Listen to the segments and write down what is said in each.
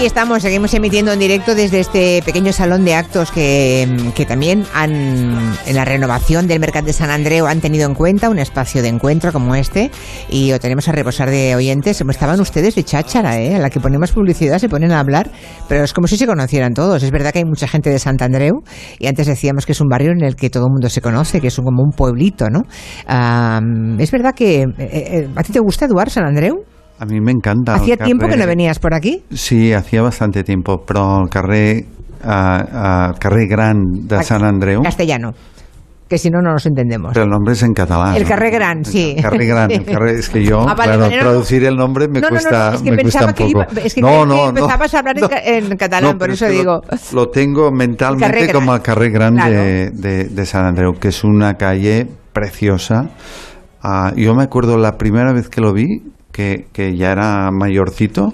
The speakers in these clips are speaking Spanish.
aquí estamos, seguimos emitiendo en directo desde este pequeño salón de actos que, que también han, en la renovación del Mercat de San Andreu han tenido en cuenta un espacio de encuentro como este y lo tenemos a reposar de oyentes. Estaban ustedes de cháchara, ¿eh? a la que ponemos publicidad se ponen a hablar, pero es como si se conocieran todos. Es verdad que hay mucha gente de Sant Andreu y antes decíamos que es un barrio en el que todo el mundo se conoce, que es como un pueblito, ¿no? es verdad que... Eh, eh, ¿A ti te gusta, Eduard, San Andreu? A mí me encanta. ¿Hacía tiempo que no venías por aquí? Sí, hacía bastante tiempo, pero el carrer, uh, carrer Gran de San Andreu... Castellano que si no, no nos entendemos. Pero el nombre es en catalán. El Carrer Gran, sí. El Carrer Gran, el carrer, es que yo, ah, claro, traducir el nombre me cuesta, es que me cuesta un poco. es que, no, no, empezabas a hablar en, catalán, por eso digo. Lo, tengo mentalmente como el Carrer Gran de, de, de, San Andreu, que es una calle preciosa. Uh, yo me acuerdo la primera vez que lo vi, que, que ya era mayorcito,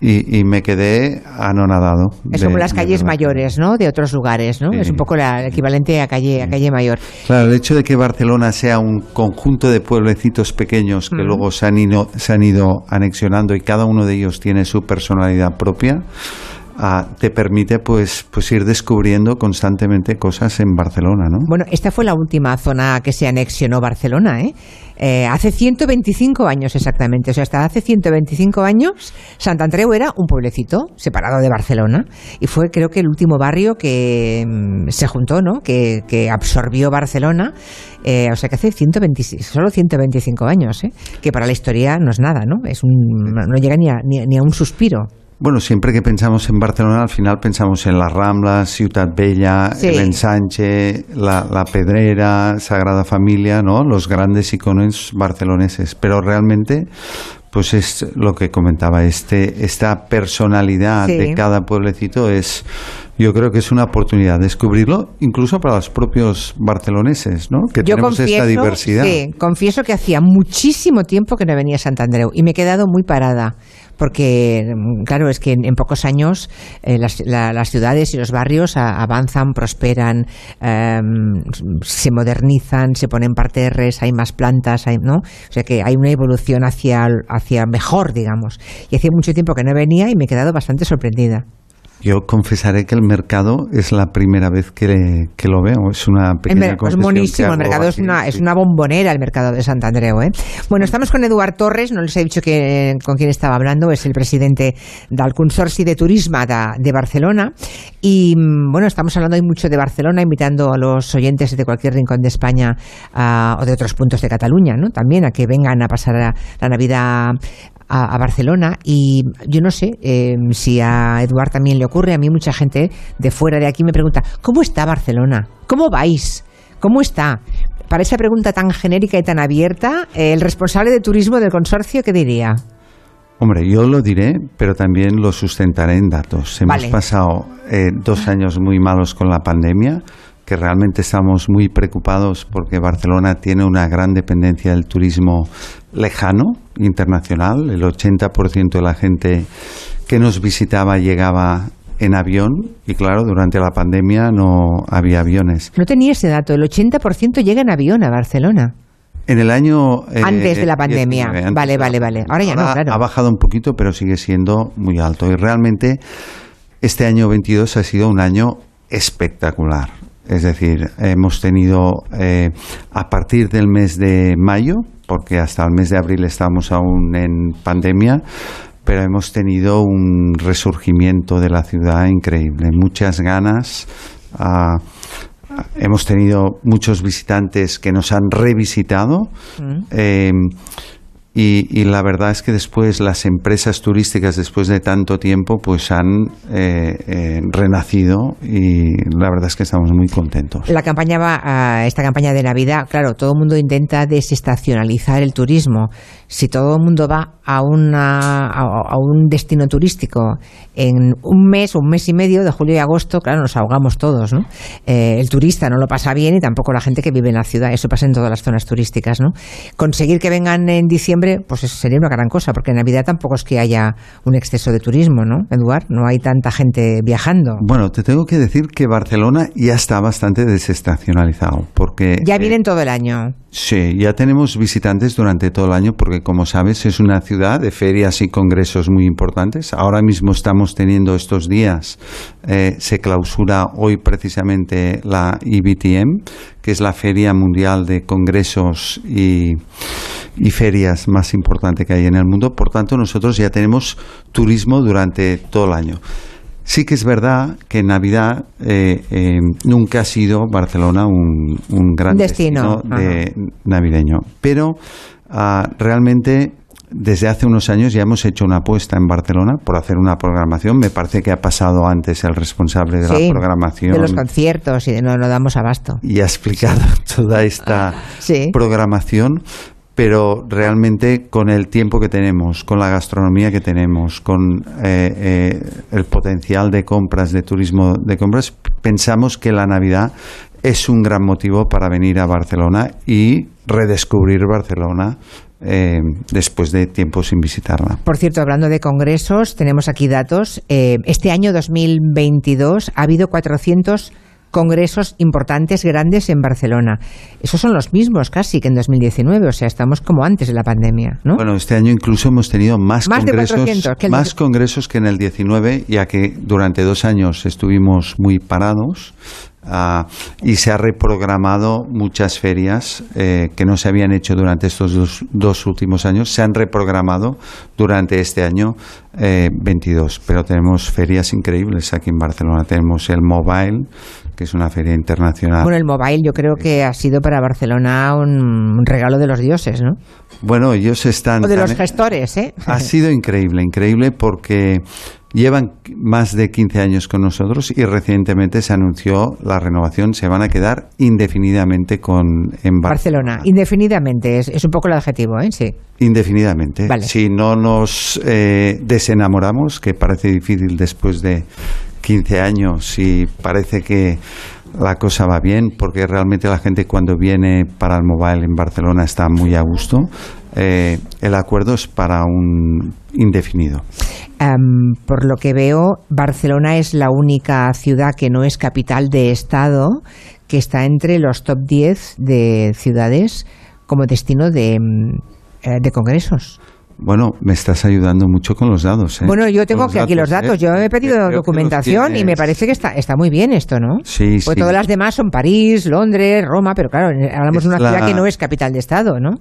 y, me quedé anonadado. Es como las calles mayores, ¿no? De otros lugares, ¿no? Es un poco el equivalente a calle, a calle mayor. Claro, el hecho de que Barcelona sea un conjunto de pueblecitos pequeños que mm. luego se han, ido, se han ido anexionando y cada uno de ellos tiene su personalidad propia, ah, te permite pues, pues ir descubriendo constantemente cosas en Barcelona, ¿no? Bueno, esta fue la última zona que se anexionó Barcelona, ¿eh? Eh, hace 125 años exactamente, o sea, hasta hace 125 años, Sant Andreu era un pueblecito separado de Barcelona y fue creo que el último barrio que mm, se juntó, ¿no? Que, absorbió Barcelona, eh, o sea que hace 126, solo 125 años, ¿eh? que para la historia no es nada, ¿no? Es un, no llega ni ni a un suspiro. Bueno, siempre que pensamos en Barcelona, al final pensamos en las Ramblas, Ciutat Bella, el Ensanche, la, Pedrera, Sagrada Familia, ¿no? Los grandes iconos barceloneses. Pero realmente, pues es lo que comentaba, este, esta personalidad de cada pueblecito es, yo creo que es una oportunidad descubrirlo, incluso para los propios barceloneses, ¿no? Que tenemos esta diversidad. Sí, confieso que hacía muchísimo tiempo que no venía a Sant Andreu y me he quedado muy parada porque, mm, claro, es que en, pocos años eh, las, ciudades y los barrios avanzan, prosperan, em, se modernizan, se ponen parterres, hay más plantas, hay, ¿no? O sea que hay una evolución hacia, hacia mejor, digamos. Y hacía mucho tiempo que no venía y me he quedado bastante sorprendida. Yo confesaré que el mercado es la primera vez que, lo veo. Es una pequeña Es buenísimo. El mercado es una, es una bombonera, el mercado de Sant Andreu. ¿eh? Bueno, estamos con Eduard Torres. No les he dicho que, con quién estaba hablando. Es el presidente del Consorci de Turismo de, Barcelona. Y mm, bueno, estamos hablando hoy mucho de Barcelona, invitando a los oyentes de cualquier rincón de España o de otros puntos de Cataluña, ¿no? También a que vengan a pasar la Navidad a, Barcelona y yo no sé eh, si a Eduard también le ocurre, a mí mucha gente de fuera de aquí me pregunta, ¿cómo está Barcelona? ¿Cómo vais? ¿Cómo está? Para esa pregunta tan genérica y tan abierta, el responsable de turismo del consorcio, ¿qué diría? Hombre, yo lo diré, pero también lo sustentaré en datos. Hemos pasado eh, dos años muy malos con la pandemia, que realmente estamos muy preocupados porque Barcelona tiene una gran dependencia del turismo lejano, internacional. El 80% de la gente que nos visitaba llegaba en avión y claro, durante la pandemia no había aviones. No tenía ese dato, el 80% llega en avión a Barcelona. En el año... Eh, antes de la pandemia. vale, vale, vale. Ahora ya no, claro. Ha bajado un poquito, pero sigue siendo muy alto. Y realmente este año 22 ha sido un año espectacular. Es decir, hemos tenido eh, a partir del mes de mayo, porque hasta el mes de abril estamos aún en pandemia, pero hemos tenido un resurgimiento de la ciudad increíble, muchas ganas. Hemos tenido muchos visitantes que nos han revisitado. Mm. Eh, y, la verdad es que después las empresas turísticas, después de tanto tiempo, pues han eh, eh, renacido y la verdad es que estamos muy contentos. La campaña va, esta campaña de Navidad, claro, todo el mundo intenta desestacionalizar el turismo. Si todo el mundo va a, una, a, un destino turístico en un mes o un mes y medio, de julio y agosto, claro, nos ahogamos todos, ¿no? Eh, el turista no lo pasa bien y tampoco la gente que vive en la ciudad. Eso pasa en todas las zonas turísticas, ¿no? Conseguir que vengan en diciembre, pues eso sería una gran cosa, porque en Navidad tampoco es que haya un exceso de turismo, ¿no, Eduard? No hay tanta gente viajando. Bueno, te tengo que decir que Barcelona ya está bastante desestacionalizado, porque... Ya vienen eh, todo el año. Sí, ya tenemos visitantes durante todo el año, porque porque como sabes es una ciudad de ferias y congresos muy importantes. Ahora mismo estamos teniendo estos días, eh, se clausura hoy precisamente la IBTM, que es la feria mundial de congresos y, y ferias más importante que hay en el mundo. Por tanto, nosotros ya tenemos turismo durante todo el año. Sí que es verdad que Navidad eh, eh, nunca ha sido Barcelona un, gran destino, de navideño, pero ah, realmente desde hace unos años ya hemos hecho una apuesta en Barcelona por hacer una programación. Me parece que ha pasado antes el responsable de la programación. De los conciertos y de no, no damos abasto. Y ha explicado toda esta programación pero realmente con el tiempo que tenemos, con la gastronomía que tenemos, con eh, eh, el potencial de compras, de turismo de compras, pensamos que la Navidad es un gran motivo para venir a Barcelona y redescubrir Barcelona eh, después de tiempo sin visitarla. Por cierto, hablando de congresos, tenemos aquí datos. este año 2022 ha habido 400 congresos importantes, grandes en Barcelona. Esos son los mismos casi que en 2019, o sea, estamos como antes de la pandemia, ¿no? Bueno, este año incluso hemos tenido más, congresos, que más congresos que en el 19, ya que durante dos años estuvimos muy parados. Ah, y se ha reprogramado muchas ferias eh, que no se habían hecho durante estos dos, últimos años, se han reprogramado durante este año 22. Eh, Pero tenemos ferias increíbles aquí en Barcelona. Tenemos el Mobile, que es una feria internacional. Bueno, el Mobile yo creo que ha sido para Barcelona un, regalo de los dioses, ¿no? Bueno, ellos están... O de los gestores, ¿eh? Ha sido increíble, increíble porque llevan más de 15 años con nosotros y recientemente se anunció la renovación. Se van a quedar indefinidamente con en Barcelona. Indefinidamente, es, un poco el adjetivo, ¿eh? Sí. Indefinidamente. Si no nos eh, desenamoramos, que parece difícil después de 15 años y parece que la cosa va bien porque realmente la gente cuando viene para el mobile en Barcelona está muy a gusto. Eh, el acuerdo es para un indefinido. por lo que veo, Barcelona es la única ciudad que no es capital de Estado que está entre los top 10 de ciudades como destino de, mm, eh, de congresos. Bueno, me estás ayudando mucho con los datos. ¿eh? Bueno, yo tengo aquí los datos. ¿eh? Yo he pedido documentación y me parece que está, está muy bien esto, ¿no? Sí, Porque todas las demás son París, Londres, Roma, pero claro, hablamos de una ciudad que no es capital de Estado, ¿no?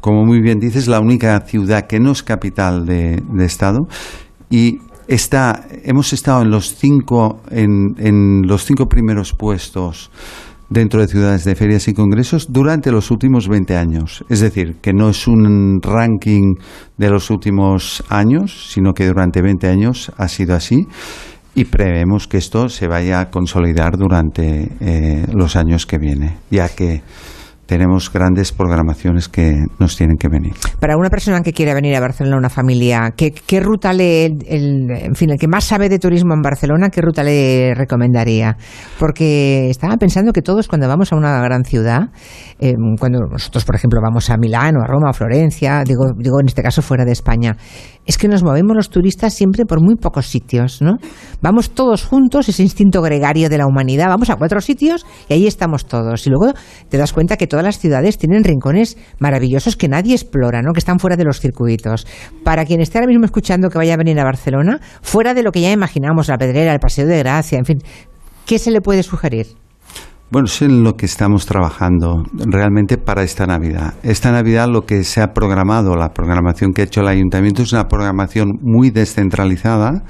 Como muy bien dices, la única ciudad que no es capital de, Estado y está, hemos estado en los cinco, en, los cinco primeros puestos dentro de ciudades de ferias y congresos durante los últimos 20 años. Es decir, que no es un ranking de los últimos años, sino que durante 20 años ha sido así y prevemos que esto se vaya a consolidar durante eh, los años que vienen, ya que tenemos grandes programaciones que nos tienen que venir. Para una persona que quiera venir a Barcelona, una familia, ¿qué, ruta le, el, en fin, el que más sabe de turismo en Barcelona, qué ruta le recomendaría? Porque estaba pensando que todos cuando vamos a una gran ciudad, eh, cuando nosotros, por ejemplo, vamos a Milán o a Roma o a Florencia, digo, digo en este caso fuera de España, es que nos movemos los turistas siempre por muy pocos sitios, ¿no? Vamos todos juntos, ese instinto gregario de la humanidad, vamos a cuatro sitios y ahí estamos todos. Y luego te das cuenta que las ciudades tienen rincones maravillosos que nadie explora, ¿no? que están fuera de los circuitos. Para quien esté ahora mismo escuchando que vaya a venir a Barcelona, fuera de lo que ya imaginamos, la Pedrera, el Paseo de Gracia, en fin, ¿qué se le puede sugerir? Bueno, es en lo que estamos trabajando realmente para esta Navidad. Esta Navidad lo que se ha programado, la programación que ha hecho el ayuntamiento es una programación muy descentralizada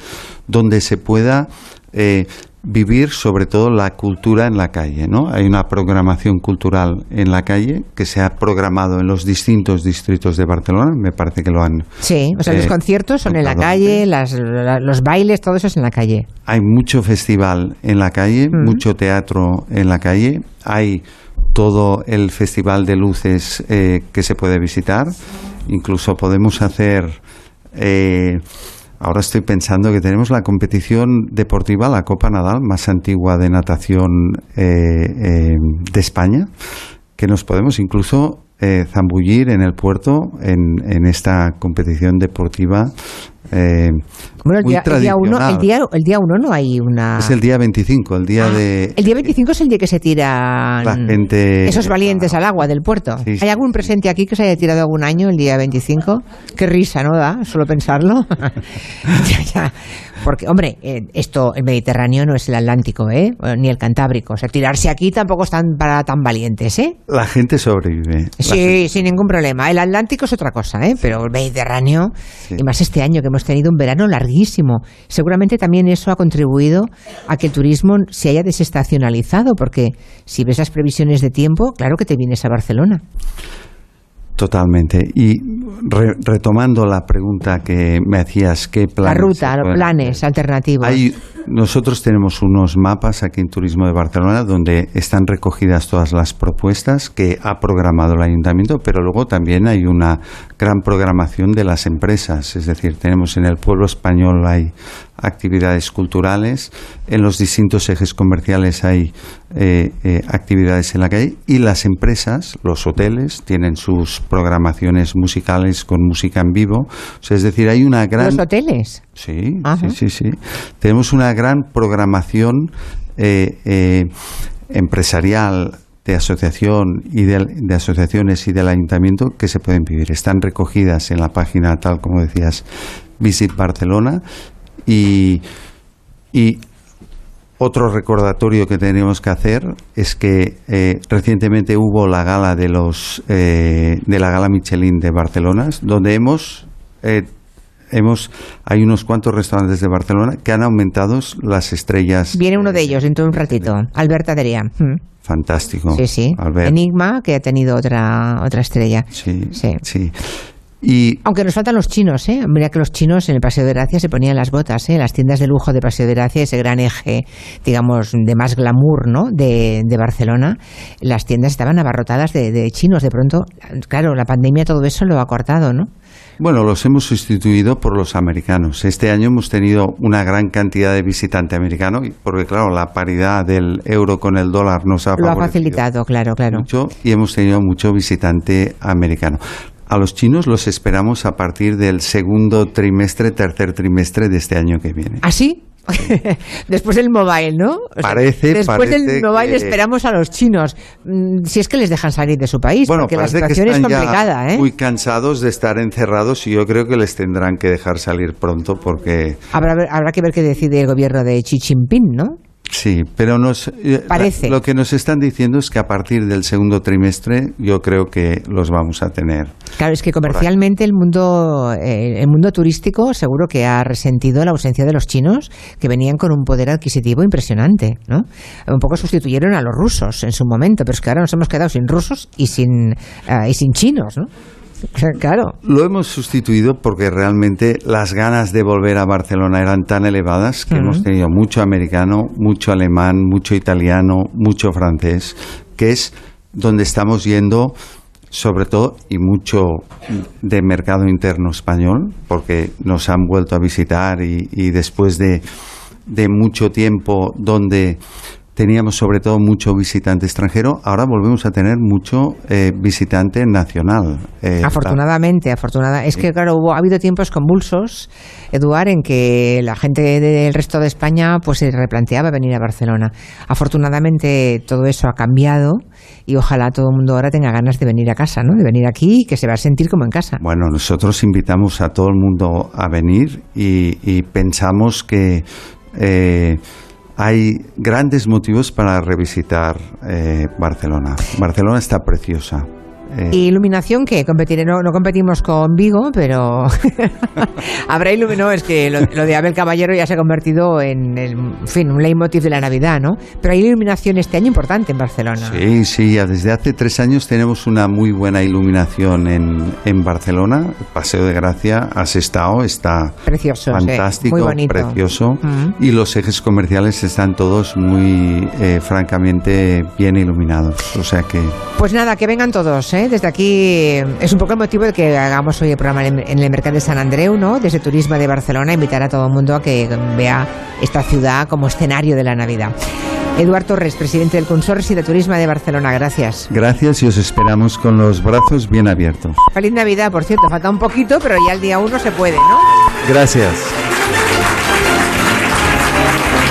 donde se pueda eh, vivir sobre todo la cultura en la calle, ¿no? Hay una programación cultural en la calle que se ha programado en los distintos distritos de Barcelona, me parece que lo han... Sí, o sea, los eh, conciertos son en la calle, los bailes, todo eso es en la calle. Hay mucho festival en la calle, mm. mucho teatro en la calle, hay todo el festival de luces eh, que se puede visitar, incluso podemos hacer... Eh, Ahora estoy pensando que tenemos la competición deportiva, la Copa Nadal, más antigua de natación eh, eh, de España, que nos podemos incluso eh, zambullir en el puerto en, esta competición deportiva Bueno, el día, el día, uno, el, día, el día uno no hay una... Es el día 25, el día ah, de... El día 25 es el día que se tiran la gente... esos valientes al agua del puerto. ¿Hay algún presente aquí que se haya tirado algún año el día 25? Qué risa, ¿no da? Solo pensarlo. ya, ya. Porque, hombre, eh, esto, el Mediterráneo no es el Atlántico, ¿eh? Ni el Cantábrico. O sea, tirarse aquí tampoco están para tan valientes, ¿eh? La gente sobrevive. Sí, sin ningún problema. El Atlántico es otra cosa, ¿eh? Pero el Mediterráneo, y más este año que hemos tenido un verano Seguramente también eso ha contribuido a que el turismo se haya desestacionalizado, porque si ves las previsiones de tiempo, claro que te vienes a Barcelona. Totalmente. Y retomando la pregunta que me hacías, ¿qué planes? La ruta, los planes alternativos. nosotros tenemos unos mapas aquí en Turismo de Barcelona donde están recogidas todas las propuestas que ha programado el ayuntamiento, pero luego también hay una gran programación de las empresas. Es decir, tenemos en el pueblo español hay actividades culturales, en los distintos ejes comerciales hay eh, eh, actividades en la calle y las empresas, los hoteles, tienen sus programaciones musicales con música en vivo. es decir, hay una gran... ¿Los hoteles? Sí, sí, sí, sí. Tenemos una gran programación eh, empresarial de asociación y de, de, asociaciones y del ayuntamiento que se pueden vivir. Están recogidas en la página, tal como decías, Visit Barcelona y, otro recordatorio que tenemos que hacer es que eh, recientemente hubo la gala de los eh, de la gala Michelin de Barcelona, donde hemos eh, hemos hay unos cuantos restaurantes de Barcelona que han aumentado las estrellas. Viene uno de ellos dentro de un ratito, Alberta Deria. Mm. Fantástico. Sí, sí. Enigma que ha tenido otra otra estrella. Sí, sí. sí. Aunque nos faltan los chinos, ¿eh? Mira que los chinos en el Paseo de Gracia se ponían las botas, ¿eh? Las tiendas de lujo de Paseo de Gracia, ese gran eje, digamos, de más glamour, ¿no? De, Barcelona, las tiendas estaban abarrotadas de, chinos. De pronto, claro, la pandemia todo eso lo ha cortado, ¿no? Bueno, los hemos sustituido por los americanos. Este año hemos tenido una gran cantidad de visitante americano, porque claro, la paridad del euro con el dólar nos ha, lo ha facilitado, claro, claro. Mucho, y hemos tenido mucho visitante americano. A los chinos los esperamos a partir del segundo trimestre, tercer trimestre de este año que viene. ¿Ah, sí? después del mobile, ¿no? parece, después del mobile esperamos a los chinos, mm, si es que les dejan salir de su país, bueno, porque la situación es complicada, ¿eh? Muy cansados de estar encerrados y yo creo que les tendrán que dejar salir pronto porque habrá, habrá que ver qué decide el gobierno de Xi Jinping, ¿no? Sí, pero nos, eh, Parece. lo que nos están diciendo es que a partir del segundo trimestre yo creo que los vamos a tener. Claro, es que comercialmente el mundo, eh, el mundo turístico seguro que ha resentido la ausencia de los chinos que venían con un poder adquisitivo impresionante, ¿no? Un poco sustituyeron a los rusos en su momento, pero es que ahora nos hemos quedado sin rusos y sin, eh, y sin chinos, ¿no? Claro. Lo hemos sustituido porque realmente las ganas de volver a Barcelona eran tan elevadas que hemos tenido mucho americano, mucho alemán, mucho italiano, mucho francés, que es donde estamos yendo sobre todo y mucho de mercado interno español, porque nos han vuelto a visitar y, y después de, de mucho tiempo donde teníamos sobre todo mucho visitante extranjero, ahora volvemos a tener mucho eh, visitante nacional. Eh, afortunadamente, afortunada. Es que, claro, hubo, ha habido tiempos convulsos, Eduard, en que la gente del resto de España pues se replanteaba venir a Barcelona. Afortunadamente todo eso ha cambiado y ojalá todo el mundo ahora tenga ganas de venir a casa, ¿no? De venir aquí y que se va a sentir como en casa. Bueno, nosotros invitamos a todo el mundo a venir y, pensamos que... Eh, hay grandes motivos para revisitar eh, Barcelona. Barcelona está preciosa. Eh, ¿Iluminación qué? Competiré, no, no, competimos con Vigo, pero habrá iluminación. es que lo, de Abel Caballero ya se ha convertido en, fin, un leitmotiv de la Navidad, ¿no? Pero hay iluminación este año importante en Barcelona. Sí, sí, desde hace tres años tenemos una muy buena iluminación en, en Barcelona. Paseo de Gracia, has estado, está precioso, fantástico, muy bonito. precioso. Y los ejes comerciales están todos muy, eh, francamente, bien iluminados. O sea que. Pues nada, que vengan todos, ¿eh? ¿Eh? Desde aquí es un poco el motivo de que hagamos hoy el programa en el mercado de San Andreu, ¿no? Desde Turismo de Barcelona, invitar a todo el mundo a que vea esta ciudad como escenario de la Navidad. Eduardo Torres, presidente del Consorcio de Turismo de Barcelona, gracias. Gracias y os esperamos con los brazos bien abiertos. Feliz Navidad, por cierto, falta un poquito, pero ya el día uno se puede, ¿no? Gracias.